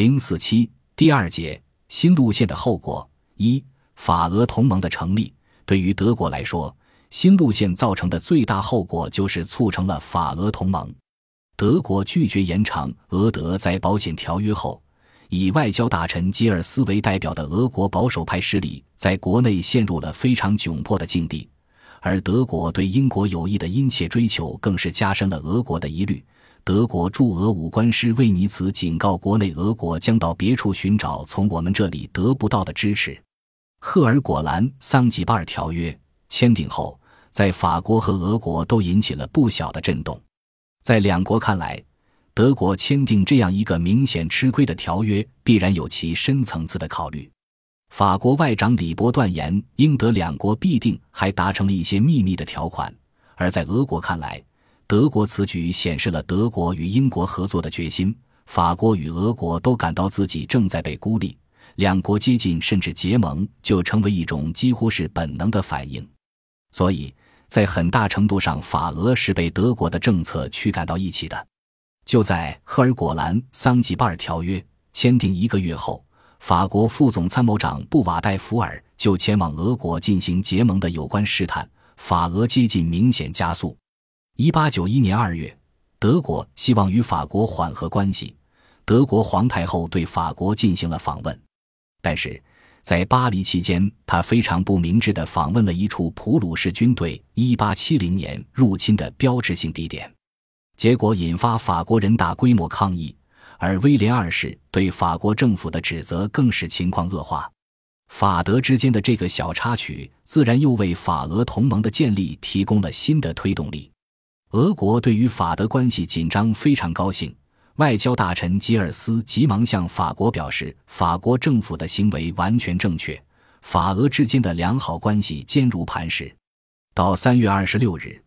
零四七第二节新路线的后果一法俄同盟的成立对于德国来说，新路线造成的最大后果就是促成了法俄同盟。德国拒绝延长俄德在保险条约后，以外交大臣吉尔斯为代表的俄国保守派势力在国内陷入了非常窘迫的境地，而德国对英国友谊的殷切追求更是加深了俄国的疑虑。德国驻俄武官师魏尼茨警告国内俄国将到别处寻找从我们这里得不到的支持。赫尔果兰桑吉巴尔条约签订后，在法国和俄国都引起了不小的震动。在两国看来，德国签订这样一个明显吃亏的条约，必然有其深层次的考虑。法国外长李博断言，英德两国必定还达成了一些秘密的条款。而在俄国看来，德国此举显示了德国与英国合作的决心，法国与俄国都感到自己正在被孤立，两国接近甚至结盟就成为一种几乎是本能的反应。所以在很大程度上，法俄是被德国的政策驱赶到一起的。就在赫尔果兰桑吉巴尔条约签订一个月后，法国副总参谋长布瓦代福尔就前往俄国进行结盟的有关试探，法俄接近明显加速。一八九一年二月，德国希望与法国缓和关系，德国皇太后对法国进行了访问。但是在巴黎期间，他非常不明智地访问了一处普鲁士军队一八七零年入侵的标志性地点，结果引发法国人大规模抗议。而威廉二世对法国政府的指责更使情况恶化。法德之间的这个小插曲，自然又为法俄同盟的建立提供了新的推动力。俄国对于法德关系紧张非常高兴，外交大臣吉尔斯急忙向法国表示，法国政府的行为完全正确，法俄之间的良好关系坚如磐石。到三月二十六日，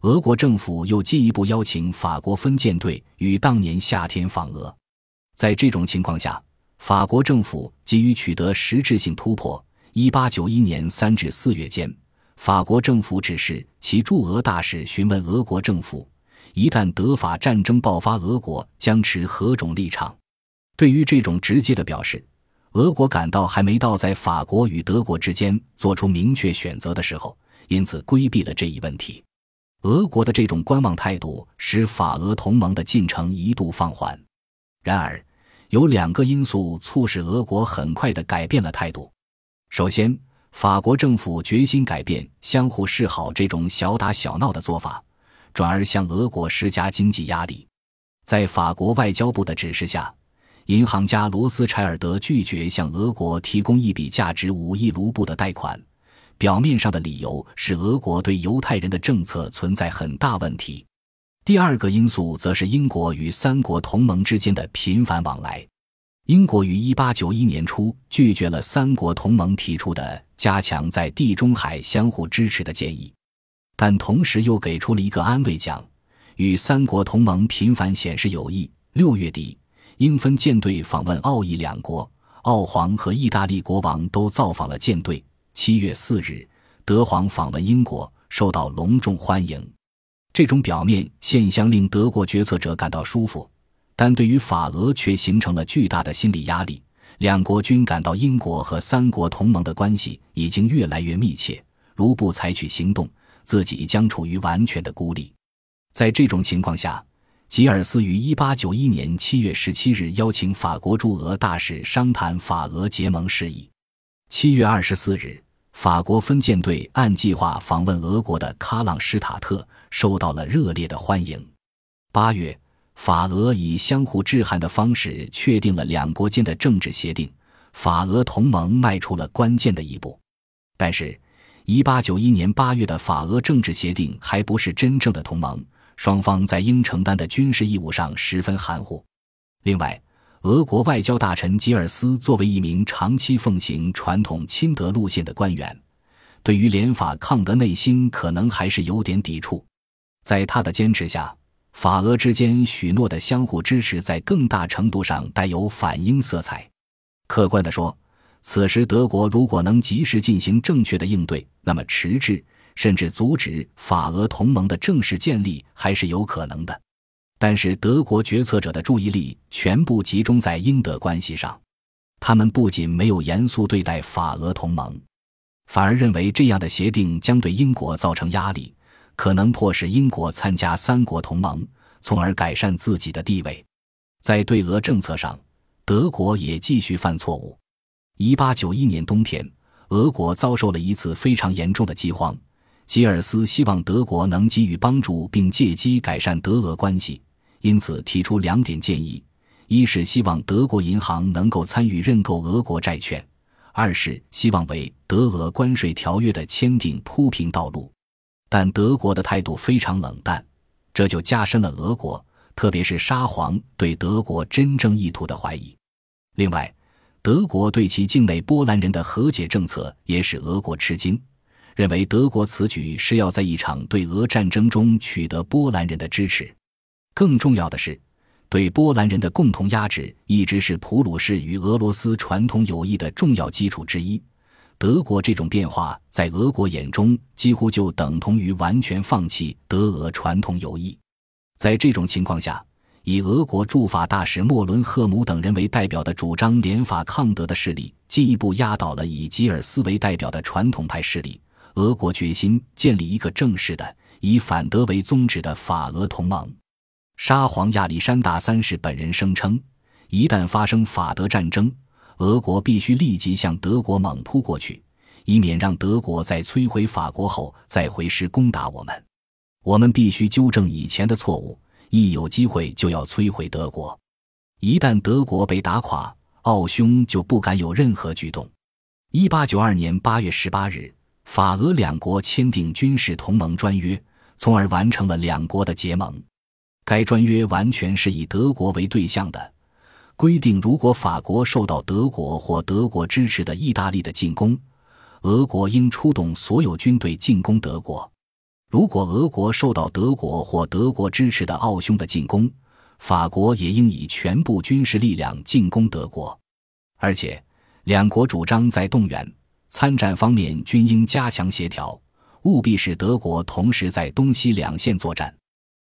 俄国政府又进一步邀请法国分舰队于当年夏天访俄。在这种情况下，法国政府急于取得实质性突破。一八九一年三至四月间。法国政府指示其驻俄大使询问俄国政府，一旦德法战争爆发，俄国将持何种立场。对于这种直接的表示，俄国感到还没到在法国与德国之间做出明确选择的时候，因此规避了这一问题。俄国的这种观望态度使法俄同盟的进程一度放缓。然而，有两个因素促使俄国很快地改变了态度。首先，法国政府决心改变相互示好这种小打小闹的做法，转而向俄国施加经济压力。在法国外交部的指示下，银行家罗斯柴尔德拒绝向俄国提供一笔价值五亿卢布的贷款。表面上的理由是俄国对犹太人的政策存在很大问题。第二个因素则是英国与三国同盟之间的频繁往来。英国于一八九一年初拒绝了三国同盟提出的加强在地中海相互支持的建议，但同时又给出了一个安慰奖，与三国同盟频繁显示友谊。六月底，英芬舰队访问奥义两国，奥皇和意大利国王都造访了舰队。七月四日，德皇访问英国，受到隆重欢迎。这种表面现象令德国决策者感到舒服。但对于法俄却形成了巨大的心理压力，两国均感到英国和三国同盟的关系已经越来越密切，如不采取行动，自己将处于完全的孤立。在这种情况下，吉尔斯于1891年7月17日邀请法国驻俄大使商谈法俄结盟事宜。7月24日，法国分舰队按计划访问俄国的喀朗施塔特，受到了热烈的欢迎。8月。法俄以相互制衡的方式确定了两国间的政治协定，法俄同盟迈出了关键的一步。但是，1891年8月的法俄政治协定还不是真正的同盟，双方在应承担的军事义务上十分含糊。另外，俄国外交大臣吉尔斯作为一名长期奉行传统亲德路线的官员，对于联法抗德内心可能还是有点抵触。在他的坚持下。法俄之间许诺的相互支持，在更大程度上带有反英色彩。客观地说，此时德国如果能及时进行正确的应对，那么迟滞甚至阻止法俄同盟的正式建立还是有可能的。但是德国决策者的注意力全部集中在英德关系上，他们不仅没有严肃对待法俄同盟，反而认为这样的协定将对英国造成压力，可能迫使英国参加三国同盟，从而改善自己的地位。在对俄政策上，德国也继续犯错误。一八九一年冬天，俄国遭受了一次非常严重的饥荒。吉尔斯希望德国能给予帮助，并借机改善德俄关系，因此提出两点建议：一是希望德国银行能够参与认购俄国债券；二是希望为德俄关税条约的签订铺平道路。但德国的态度非常冷淡，这就加深了俄国，特别是沙皇对德国真正意图的怀疑。另外，德国对其境内波兰人的和解政策也使俄国吃惊。认为德国此举是要在一场对俄战争中取得波兰人的支持。更重要的是，对波兰人的共同压制一直是普鲁士与俄罗斯传统友谊的重要基础之一。德国这种变化在俄国眼中几乎就等同于完全放弃德俄传统友谊。在这种情况下，以俄国驻法大使莫伦赫姆等人为代表的主张联法抗德的势力，进一步压倒了以吉尔斯为代表的传统派势力。俄国决心建立一个正式的、以反德为宗旨的法俄同盟。沙皇亚历山大三世本人声称，一旦发生法德战争，俄国必须立即向德国猛扑过去，以免让德国在摧毁法国后再回师攻打我们。我们必须纠正以前的错误，一有机会就要摧毁德国。一旦德国被打垮，奥匈就不敢有任何举动。一八九二年八月十八日。法俄两国签订军事同盟专约，从而完成了两国的结盟。该专约完全是以德国为对象的，规定如果法国受到德国或德国支持的意大利的进攻，俄国应出动所有军队进攻德国；如果俄国受到德国或德国支持的奥匈的进攻，法国也应以全部军事力量进攻德国。而且，两国主张在动员。参战方面均应加强协调，务必使德国同时在东西两线作战。